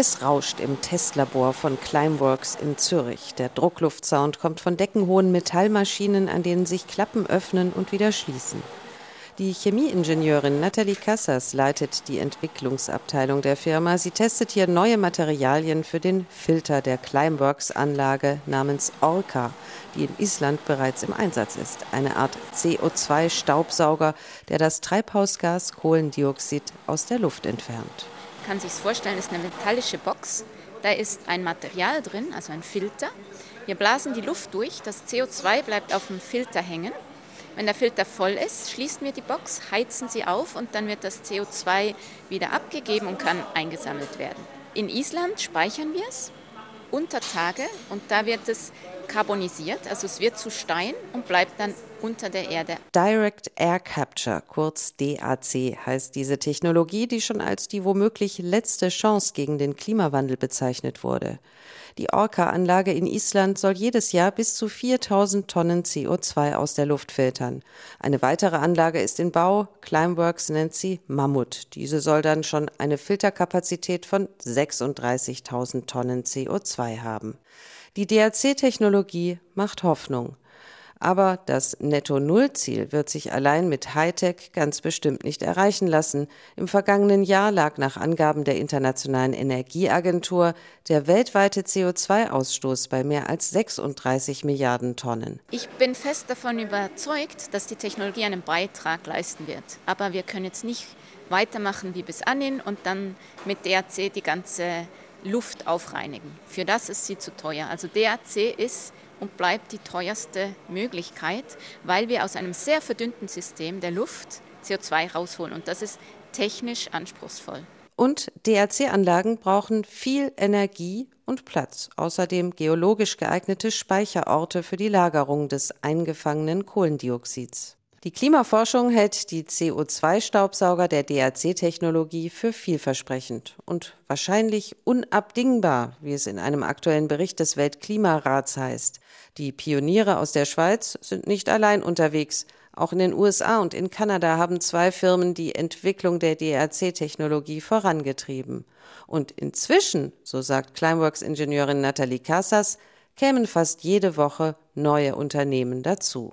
Es rauscht im Testlabor von Climeworks in Zürich. Der Druckluftsound kommt von deckenhohen Metallmaschinen, an denen sich Klappen öffnen und wieder schließen. Die Chemieingenieurin Nathalie Cassas leitet die Entwicklungsabteilung der Firma. Sie testet hier neue Materialien für den Filter der Climeworks-Anlage namens Orca, die in Island bereits im Einsatz ist. Eine Art CO2-Staubsauger, der das Treibhausgas Kohlendioxid aus der Luft entfernt kann sich vorstellen, ist eine metallische Box. Da ist ein Material drin, also ein Filter. Wir blasen die Luft durch, das CO2 bleibt auf dem Filter hängen. Wenn der Filter voll ist, schließen wir die Box, heizen sie auf und dann wird das CO2 wieder abgegeben und kann eingesammelt werden. In Island speichern wir es unter Tage und da wird es karbonisiert, also es wird zu Stein und bleibt dann unter der Erde. Direct Air Capture, kurz DAC, heißt diese Technologie, die schon als die womöglich letzte Chance gegen den Klimawandel bezeichnet wurde. Die Orca-Anlage in Island soll jedes Jahr bis zu 4000 Tonnen CO2 aus der Luft filtern. Eine weitere Anlage ist in Bau. Climeworks nennt sie Mammut. Diese soll dann schon eine Filterkapazität von 36.000 Tonnen CO2 haben. Die DRC-Technologie macht Hoffnung. Aber das Netto-Null-Ziel wird sich allein mit Hightech ganz bestimmt nicht erreichen lassen. Im vergangenen Jahr lag nach Angaben der Internationalen Energieagentur der weltweite CO2-Ausstoß bei mehr als 36 Milliarden Tonnen. Ich bin fest davon überzeugt, dass die Technologie einen Beitrag leisten wird. Aber wir können jetzt nicht weitermachen wie bis anhin und dann mit DAC die ganze Luft aufreinigen. Für das ist sie zu teuer. Also DAC ist und bleibt die teuerste Möglichkeit, weil wir aus einem sehr verdünnten System der Luft CO2 rausholen und das ist technisch anspruchsvoll. Und DRC-Anlagen brauchen viel Energie und Platz, außerdem geologisch geeignete Speicherorte für die Lagerung des eingefangenen Kohlendioxids. Die Klimaforschung hält die CO2-Staubsauger der DRC-Technologie für vielversprechend und wahrscheinlich unabdingbar, wie es in einem aktuellen Bericht des Weltklimarats heißt. Die Pioniere aus der Schweiz sind nicht allein unterwegs. Auch in den USA und in Kanada haben zwei Firmen die Entwicklung der DRC-Technologie vorangetrieben. Und inzwischen, so sagt Climeworks-Ingenieurin Nathalie Casas, kämen fast jede Woche neue Unternehmen dazu.